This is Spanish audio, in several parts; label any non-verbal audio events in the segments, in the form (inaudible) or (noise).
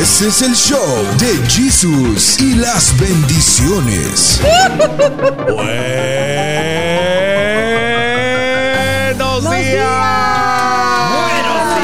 Este es el show de Jesús y las bendiciones. (laughs) Buenos días. Buenos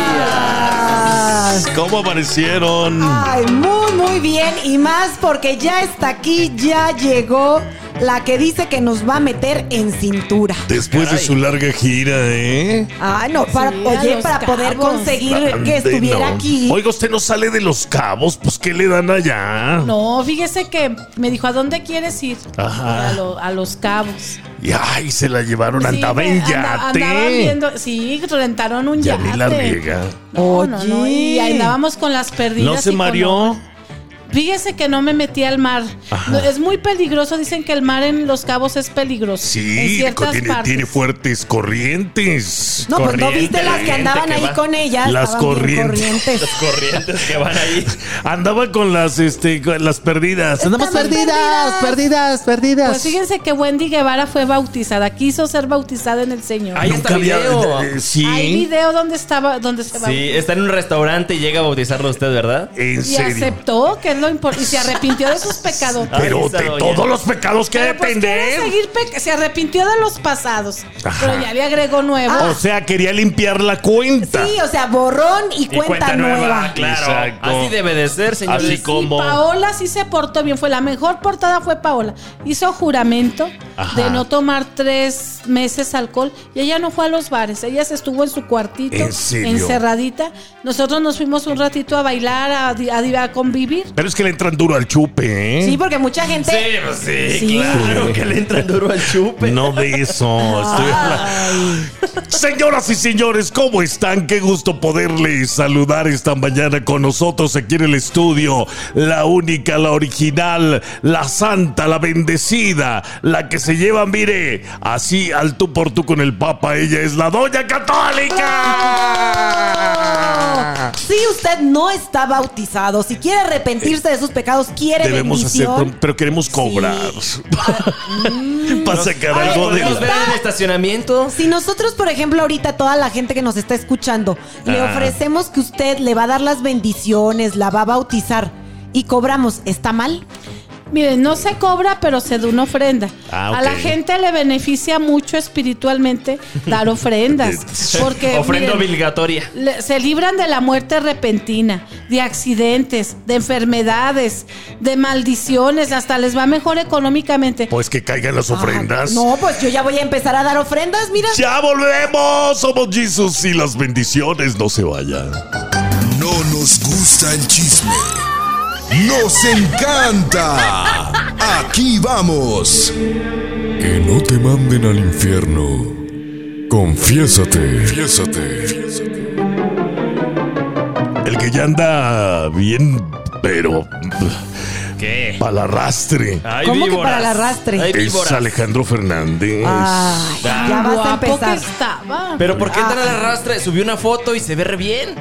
días. ¿Cómo aparecieron? Ay, muy, muy bien. Y más porque ya está aquí, ya llegó la que dice que nos va a meter en cintura. Después de su larga gira, ¿eh? Ay, no, para, Sí, oye, para poder conseguir Ande, que estuviera no. aquí. Oiga, usted no sale de los cabos, pues ¿qué le dan allá? No, fíjese que me dijo, ¿a dónde quieres ir? Ajá. A, lo- a los cabos. Y ay, se la llevaron, Sí, andaba en anda- yate. viendo, sí, rentaron un Ya yate. ni la riega. No, no, no, y Oye. andábamos con las perdidas. ¿No se con mareó? Fíjese que no me metí al mar. Ajá. Es muy peligroso. Dicen que el mar en Los Cabos es peligroso. en Sí, ciertas tiene, partes. tiene fuertes corrientes. no, pues no viste las que andaban que ahí va. con ellas. Las corrientes. corrientes. Las corrientes que van ahí. (laughs) Andaba con las, este, con las perdidas. Andamos Estamos perdidas, perdidas, perdidas. Pues fíjense que Wendy Guevara fue bautizada. Quiso ser bautizada en el Señor. Ahí está video. eh, sí. Hay video donde estaba, donde se Sí, bautizó. está en un restaurante y llega a bautizarlo usted, ¿verdad? En Y serio. aceptó que es lo importante. Y se arrepintió de sus pecados. Pero de todos los pecados que Pero pues seguir pe- se arrepintió de los pasados. Ajá. Pero ya le agregó nuevo. O sea, quería limpiar la cuenta. Sí, o sea, borrón y, Y cuenta, nueva. Claro. Exacto. Así debe de ser, señores. Así Y como. Paola sí se portó bien, fue la mejor portada fue Paola. Hizo juramento Ajá. de no tomar tres meses alcohol y ella no fue a los bares, ella se estuvo en su cuartito, encerradita. Nosotros nos fuimos un ratito a bailar, a, a- a convivir. Pero es que le entran duro al chupe, ¿eh? Sí, porque mucha gente. Sí, pues sí, Sí. claro que le entran duro al chupe. No de eso. estoy hablando- Señoras y señores, ¿cómo están? Qué gusto poderles saludar esta mañana con nosotros aquí en el estudio. La única, la original, la santa, la bendecida, la que se lleva, mire, así al tú por tú con el Papa. Ella es la Doña Católica. Si usted no está bautizado, si quiere arrepentirse de sus pecados, quiere Debemos hacer, bendición. pero queremos cobrar. (laughs) Para sacar algo de ¿Podemos ver la... en el estacionamiento? Si nosotros, por ejemplo, ahorita toda la gente que nos está escuchando, le Ah. ofrecemos que usted le va a dar las bendiciones, la va a bautizar y cobramos, ¿está mal? Miren, no se cobra, pero se da una ofrenda. Ah, A la gente le beneficia mucho espiritualmente dar ofrendas. (laughs) Porque (laughs) Ofrenda miren, obligatoria. le- se libran de la muerte repentina, de accidentes, de enfermedades, de maldiciones, hasta les va mejor económicamente. Pues que caigan las ofrendas. Ah, no, pues yo ya voy a empezar a dar ofrendas, mira. Ya volvemos. Somos Jesús y las bendiciones no se vayan. No nos gusta el chisme. Nos encanta. Aquí vamos. Que no te manden al infierno. Confiésate. Confiésate. El que ya anda bien, pero ¿Qué? para el arrastre. Ay, ¿Cómo que para el arrastre? Ay, Es. Alejandro Fernández. Ay, ya vas a Guapo que empezar. estaba. Pero ¿por qué entra Ah. la arrastre? Subió una foto y se ve re bien.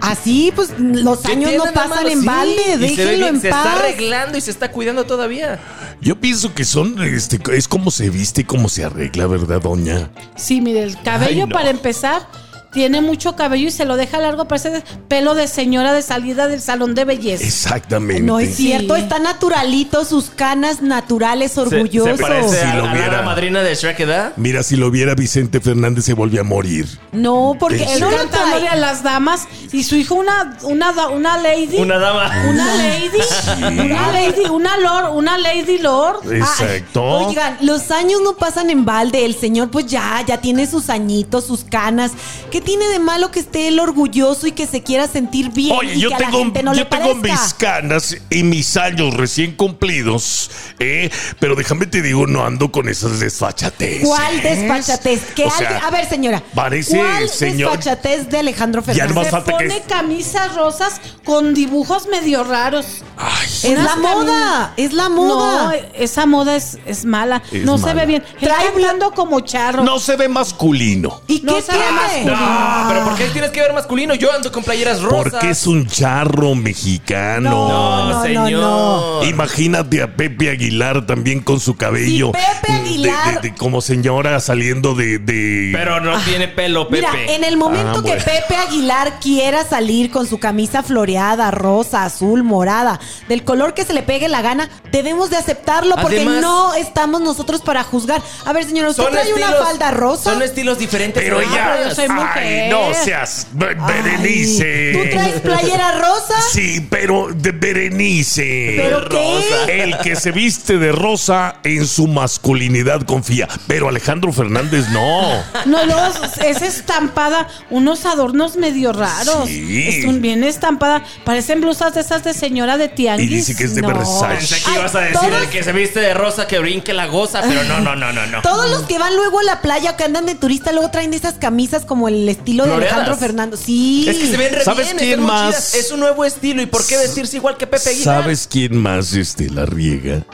Así, pues los ¿Qué años no pasan en Sí, balde, ve déjenlo en Se está paz. arreglando y se está cuidando todavía. Yo pienso que son, este, es como se viste y cómo se arregla, ¿verdad, doña? Sí, mire, el cabello Ay, no. para empezar tiene mucho cabello y se lo deja largo, parece pelo de señora de salida del salón de belleza. Exactamente. No es cierto, Sí. está naturalito, sus canas naturales, Se- orgulloso. Se, parece Si a, lo a la viera. hada madrina de Shrek, ¿verdad? Mira, si lo viera Vicente Fernández se volvió a morir. No, porque ¿En él no lo cantándole a las damas y su hijo una una una lady Una dama. una lady una lady una lord una lady lord Exacto. Oigan, los años no pasan en balde. El señor, pues ya, ya tiene sus añitos, sus canas. ¿Qué tiene de malo que esté él orgulloso y que se quiera sentir bien? Oye, y yo que a tengo, la gente no yo le tengo parezca? mis canas y mis años recién cumplidos, ¿eh? Pero déjame te digo, no ando con esas desfachateces. ¿Cuál desfachatez? Que O sea, alguien- a ver, señora. parece, ¿Cuál señor- desfachatez de Alejandro Ya Fernández? nomás se falta que- pone camisas rosas con dibujos medio raros Ay, Es la cami- moda, es la No, moda. esa moda es, es mala. Es no se ve bien. Trae hablando como charro. No se ve masculino. ¿Y no qué sabe tiene? No, pero ¿por qué tienes que ver masculino? Yo ando con playeras rosas. Porque es un charro mexicano. No, No, no, señor. no. Imagínate a Pepe Aguilar también con su cabello. Pepe Aguilar- de- de- como señora saliendo de. de- Pero no tiene pelo, Pepe. Mira, en el momento Ah, que. Pepe Aguilar quiera salir con su camisa floreada, rosa, azul, morada, del color que se le pegue la gana, debemos de aceptarlo porque Además- no estamos nosotros para juzgar. A ver, señora, ¿usted Son trae una estilos- falda rosa? Son estilos diferentes. Pero Ah, ya. pero yo soy Ay, no seas. Berenice. ¿Tú traes playera rosa? Sí, pero de Berenice. ¿Pero qué? El que se viste de rosa en su masculinidad confía. Pero Alejandro Fernández no. No, no, es estampada, unos adornos medio raros. Sí. Es un bien estampada. Parecen blusas de esas de señora de tianguis. Y dice que es de No. Versace. Pensé que ibas a decir todos- el que se viste de rosa que brinque la goza, pero no, no, no, no, no. Todos los que van luego a la playa o que andan de turista luego traen esas camisas como el estilo de Floreadas. Alejandro Fernando. Sí. Es que se ven re ¿Sabes bien, quién están muy más? chidas. Es un nuevo estilo. ¿Y por qué vestirse igual que Pepe Aguilar? ¿Sabes quién más este, la riega?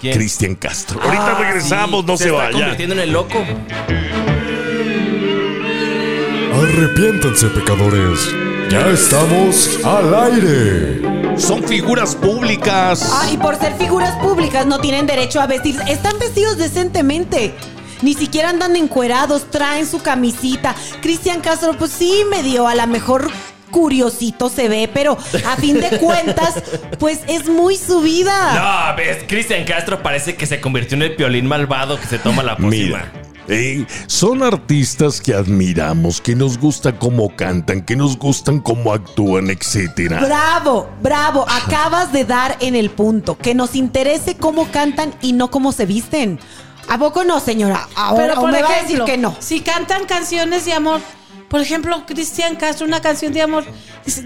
¿Quién? Cristian Castro. Ahorita Ah, regresamos, sí, no se, está vaya. convirtiendo en el loco. Arrepiéntanse, pecadores. Ya estamos al aire. Son figuras públicas. Ah, y por ser figuras públicas no tienen derecho a vestir. Están vestidos decentemente. Ni siquiera andan encuerados, traen su camisita. Cristian Castro, pues sí, medio a lo mejor curiosito se ve, pero a fin de (laughs) cuentas, pues es muy su vida. No, ves, Cristian Castro parece que se convirtió en el piolín malvado que se toma la pócima. Mira, eh, son artistas que admiramos, que nos gusta cómo cantan, que nos gustan cómo actúan, etcétera. Bravo, bravo, acabas de dar en el punto. Que nos interese cómo cantan y no cómo se visten. ¿A poco no, señora? Ahora Pero por me va a ejemplo, decir que no. si cantan canciones de amor, por ejemplo, Cristian Castro, una canción de amor,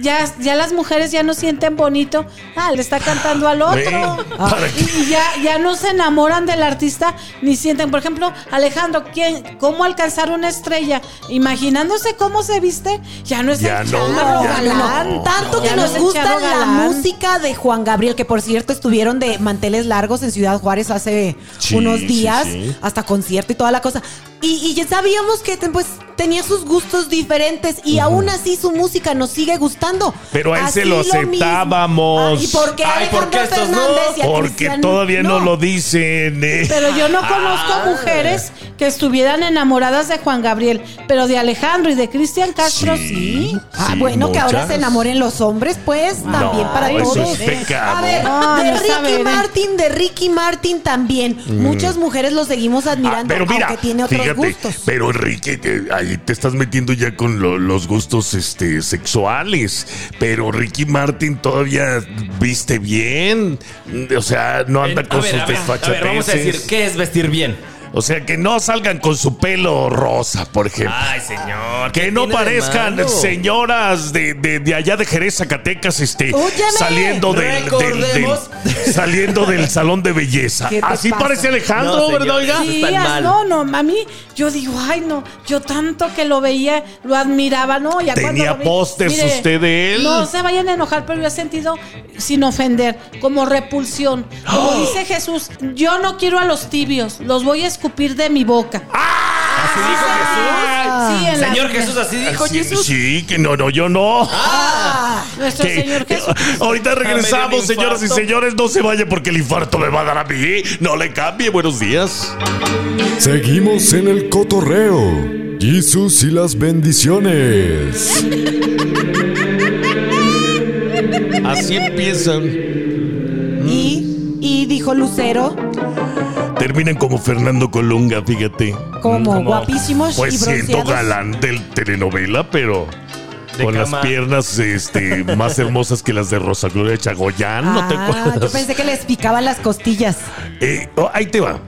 ya, ya las mujeres ya no sienten bonito. Ah, le está cantando al otro. Ah, ¿para y ya, ya no se enamoran del artista ni sienten. Por ejemplo, Alejandro, ¿quién, ¿cómo alcanzar una estrella? Imaginándose cómo se viste, ya no es Ya el no, charro ya galán. no. Tanto que no nos gusta la música de Juan Gabriel, que por cierto estuvieron de manteles largos en Ciudad Juárez hace Sí, unos sí, días, sí. hasta concierto y toda la cosa. Y, y ya sabíamos que pues tenía sus gustos diferentes y aún así su música nos sigue gustando. Pero a él se Así lo mismo. aceptábamos. Ah, ¿Y por qué Ay, Alejandro ¿por qué estos no? Fernández y a Porque Cristian todavía no, lo dicen. eh. Pero yo no conozco Ah. mujeres que estuvieran enamoradas de Juan Gabriel, pero de Alejandro y de Cristian Castro sí. Sí. Ah, Sí, bueno, que ahora se enamoren los hombres, pues, también para eso todos. es pecado. A ver, No, de Ricky. Martin, de Ricky Martin también. Muchas mujeres lo seguimos Ah, admirando, pero mira, aunque tiene otros fíjate, gustos. pero Enrique, te, ahí te estás metiendo ya con lo- los gustos este, sexuales. Pero Ricky Martin todavía viste bien. O sea, no anda Eh, con ver, sus desfachateces. vamos a decir, ¿qué es vestir bien? O sea, que no salgan con su pelo rosa, por ejemplo. Ay, señor. ¿qué Que no de parezcan señoras de, de, de allá de Jerez, Zacatecas, este, saliendo del, del- del- saliendo del salón de belleza. ¿Qué te Así pasa? parece Alejandro, No, señor, ¿verdad, oiga? Sí, está as- mal. no, no, mami, yo digo, ay, no, yo tanto que lo veía, lo admiraba, ¿no? Ya ¿Tenía pósters usted de él? No se vayan a enojar, pero yo he sentido, sin ofender, como repulsión. Como ¡Oh! dice Jesús, yo no quiero a los tibios, los voy a escupir de mi boca. ¿Así dijo Jesús? Sí, en la Señor Biblia. Jesús, así dijo Sí, Jesús. sí, que no, no, yo no. Nuestro Que- Señor que- Jesucristo. ahorita Ah, me regresamos, un señoras y infarto. señores. No se vaya porque el infarto me va a dar a mí. No le cambie. Buenos días. Seguimos en el cotorreo. Jesús y las bendiciones. Así empiezan. Y, y dijo Lucero, Terminan como Fernando Colunga, fíjate. como Como- guapísimos Pues y siendo galán del telenovela, pero De con cama. las piernas este, (laughs) más hermosas que las de Rosa Gloria Chagoyán. ¿No te Ah, acuerdas? yo pensé que les picaban las costillas. Eh, oh, ahí te va.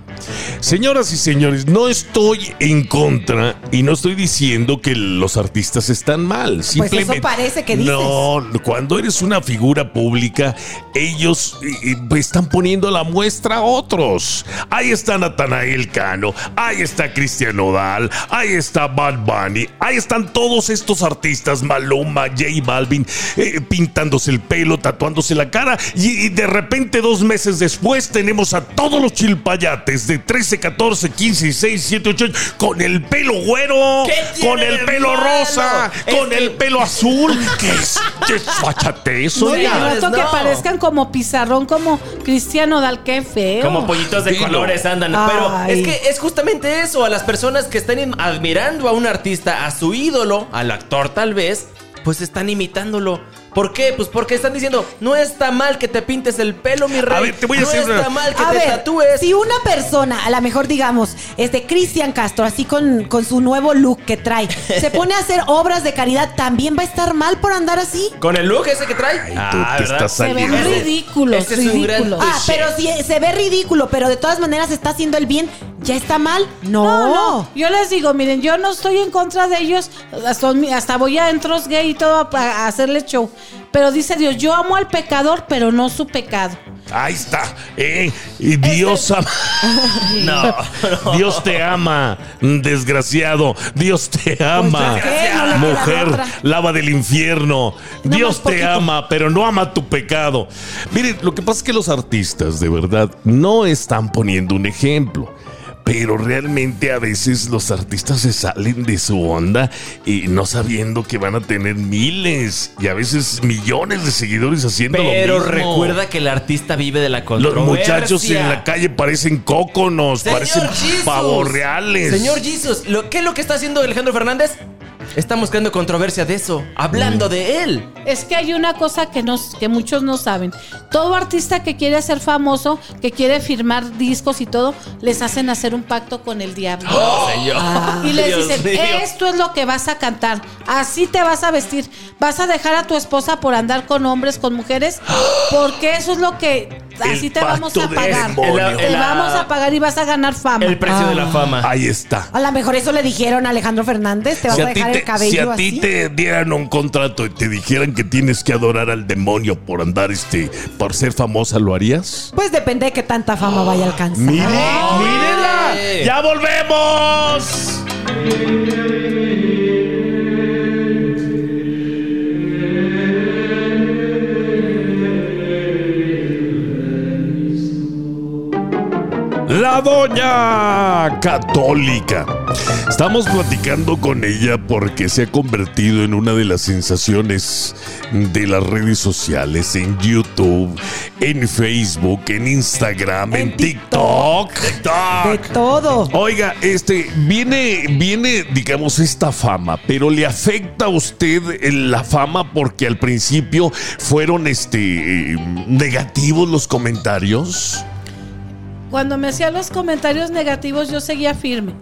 Señoras y señores, no estoy en contra y no estoy diciendo que los artistas están mal. Pues Simplemente, eso parece que dices. No, cuando eres una figura pública, ellos eh, eh, están poniendo la muestra a otros. Ahí está Natanael Cano, ahí está Cristian Nodal, ahí está Bad Bunny, ahí están todos estos artistas, Maluma, J Balvin, eh, pintándose el pelo, tatuándose la cara y, y de repente dos meses después tenemos a todos los chilpayates de 13, 14, 15, 16, 17, 18 con el pelo güero, ¿Qué tiene con el pelo malo? rosa, Es con que- el pelo azul. ¿Qué es? ¿Qué es fachatez, No, y que parezcan como pizarrón, como Cristiano Dal, qué feo. Como pollitos de Dilo. colores andan. Ay. Pero es que es justamente eso. A las personas que están admirando a un artista, a su ídolo, al actor tal vez, pues están imitándolo. ¿Por qué? Pues porque están diciendo, no está mal que te pintes el pelo, mi rey. A ver, te voy a no decir una- está mal que A te ver, tatúes. si una persona, a lo mejor digamos, este Cristian Castro, así con, con su nuevo look que trae, (laughs) se pone a hacer obras de caridad, ¿también va a estar mal por andar así? Con el look ese que trae. Ay, tú Ah, te ¿verdad? estás Se ven saliendo. ridículos, Ese es un gran. Ah, pero si se ve ridículo, pero de todas maneras está haciendo el bien, ¿ya está mal? No. No, no. Yo les digo, miren, yo no estoy en contra de ellos. Hasta, hasta voy a entros gay y todo a, a hacerle show. Pero dice Dios, yo amo al pecador, pero no su pecado. Ahí está. Eh, y Dios ama. (laughs) No, no. Dios te ama, desgraciado. Dios te ama. Pues queda Mujer, lava del infierno. No Dios te ama, pero no ama tu pecado. Miren, lo que pasa es que los artistas, de verdad, no están poniendo un ejemplo. Pero realmente a veces los artistas se salen de su onda y no sabiendo que van a tener miles y a veces millones de seguidores haciendo Pero lo mismo. recuerda que el artista vive de la Los controversia. muchachos en la calle parecen cóconos, Señor parecen Jesus. pavos reales. Señor Jesus, ¿lo, ¿qué es lo que está haciendo Alejandro Fernández? Estamos creando controversia de eso, hablando de él. Es que hay una cosa que, nos, que muchos no saben. Todo artista que quiere ser famoso, que quiere firmar discos y todo, les hacen hacer un pacto con el diablo. Señor. Y les Dios dicen, mío. esto es lo que vas a cantar, así te vas a vestir, vas a dejar a tu esposa por andar con hombres, con mujeres, porque eso es lo que, así te vamos a pagar. Te El- vamos a pagar y vas a ganar fama. El precio de la fama. Ahí está. A lo mejor eso le dijeron a Alejandro Fernández, te vas Si a a, ti dejar te, el cabello si a ti así. te dieran un contrato y te dijeran que tienes que adorar al demonio por andar, este, por ser famosa, ¿lo harías? Pues depende de qué tanta fama vaya a alcanzar. Mire, mírenla. ¡Ya volvemos! La doña católica. Estamos platicando con ella porque se ha convertido en una de las sensaciones de las redes sociales, en YouTube, en Facebook, en Instagram, en, En TikTok. De todo. Oiga, este, viene, viene, digamos, esta fama, pero le afecta a usted eh, la fama porque al principio fueron, este, eh, negativos los comentarios. Cuando me hacían los comentarios negativos, yo seguía firme.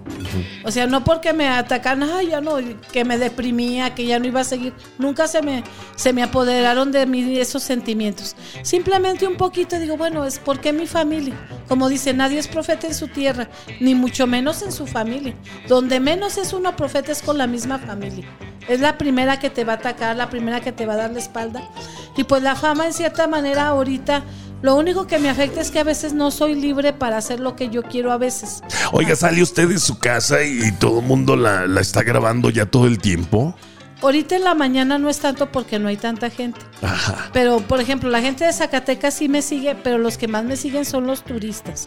O sea, no porque me atacan, ay, ya no, que me deprimía, que ya no iba a seguir. Nunca se me, se me apoderaron de mí esos sentimientos. Simplemente un poquito digo, bueno, es porque mi familia. Como dice, nadie es profeta en su tierra, ni mucho menos en su familia. Donde menos es uno profeta es con la misma familia. Es la primera que te va a atacar, la primera que te va a dar la espalda. Y pues la fama, en cierta manera, ahorita. Lo único que me afecta es que a veces no soy libre para hacer lo que yo quiero a veces. Oiga, sale usted de su casa y, y todo el mundo la, la está grabando ya todo el tiempo. Ahorita en la mañana no es tanto porque no hay tanta gente. Ajá. Pero, por ejemplo, la gente de Zacatecas sí me sigue, pero los que más me siguen son los turistas.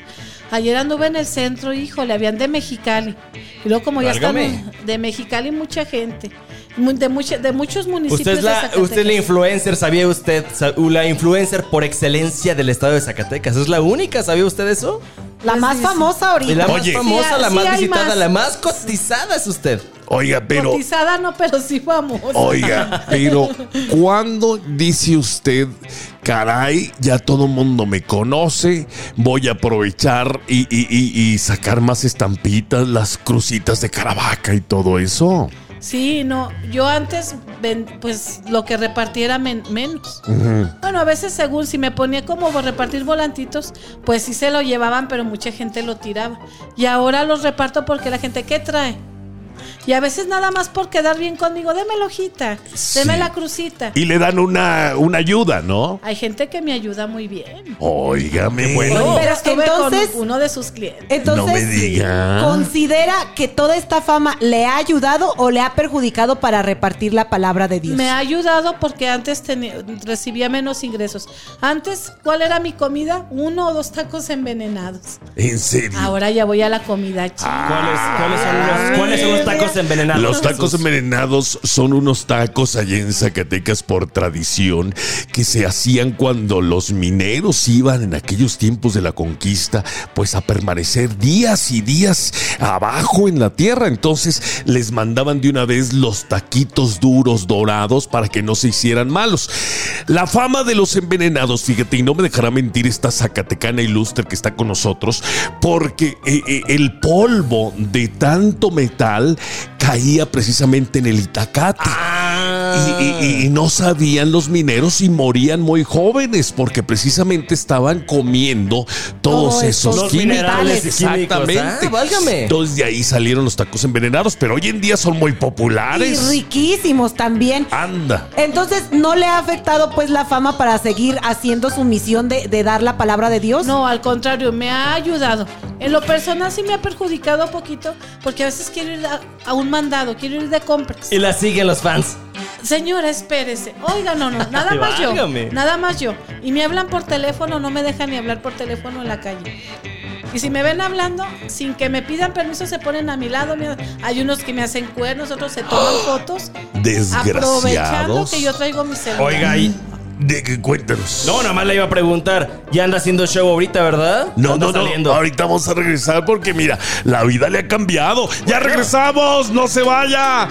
Ayer anduve en el centro, híjole, habían de Mexicali. Y luego como ya están de Mexicali mucha gente. De, mucha- de muchos municipios Usted es, de la, Zacatecas. usted es la influencer, ¿sabía usted? La influencer por excelencia del estado de Zacatecas. ¿Es la única? ¿Sabía usted eso? La Pues más sí, famosa Y ahorita. la más famosa, Sí, la sí más visitada, más. la más cotizada es usted. Oiga, pero. Cotizada no, pero sí famosa. Oiga, pero ¿cuándo dice usted, caray, ya todo el mundo me conoce, voy a aprovechar y, y- y- y sacar más estampitas, las crucitas de Caravaca y todo eso? Sí, no, yo antes, ven- pues lo que repartiera men- menos. Bueno, a veces según si me ponía como repartir volantitos, pues sí se lo llevaban, pero mucha gente lo tiraba. Y ahora los reparto porque la gente, ¿qué trae? Y a veces nada más por quedar bien conmigo, deme la hojita, deme Sí. la crucita. Y le dan una, una ayuda, ¿no? Hay gente que me ayuda muy bien. Óigame. bueno. Pero Estuve entonces- con uno de sus clientes. Entonces, No me diga. ¿considera que toda esta fama le ha ayudado o le ha perjudicado para repartir la palabra de Dios? Me ha ayudado porque antes tenía- recibía menos ingresos. Antes, ¿cuál era mi comida? Uno o dos tacos envenenados. En serio. Ahora ya voy a la comida china. ¿Cuáles, cuáles son los, ¿Cuáles son los tacos envenenados? Los tacos Jesús? envenenados son unos tacos allá en Zacatecas por tradición que se hacían cuando los mineros iban en aquellos tiempos de la conquista, pues a permanecer días y días abajo en la tierra. Entonces les mandaban de una vez los taquitos duros dorados para que no se hicieran malos. La fama de los envenenados, fíjate, y no me dejará mentir esta Zacatecana ilustre que está con nosotros, porque eh, eh, el polvo de tanto metal caía precisamente en el Itacate. Y, y- y no sabían los mineros y morían muy jóvenes porque precisamente estaban comiendo todos Todo esos. Los minerales y químicos. Exactamente. Ah, válgame. Entonces de ahí salieron los tacos envenenados, pero hoy en día son muy y populares. riquísimos también. Anda. Entonces, ¿no le ha afectado pues la fama para seguir haciendo su misión de, de dar la palabra de Dios? No, al contrario, me ha ayudado. En lo personal sí me ha perjudicado un poquito porque a veces quiero ir a, a un mandado, quiero ir de compras. Y la siguen los fans. Señora, espérese. Oiga, no, no, nada más yo. Nada más yo. Y me hablan por teléfono, no me dejan ni hablar por teléfono en la calle. Y si me ven hablando, sin que me pidan permiso, se ponen a mi lado. Hay unos que me hacen cuernos, otros se toman (gasps) fotos. Aprovechando Desgraciados. que yo traigo mi celular. Oiga, y. De que cuéntanos. No, nada más le iba a preguntar. Ya anda haciendo show ahorita, ¿verdad? No, Anda no, no. saliendo. Ahorita vamos a regresar porque mira, la vida le ha cambiado. Ya regresamos. No se vaya.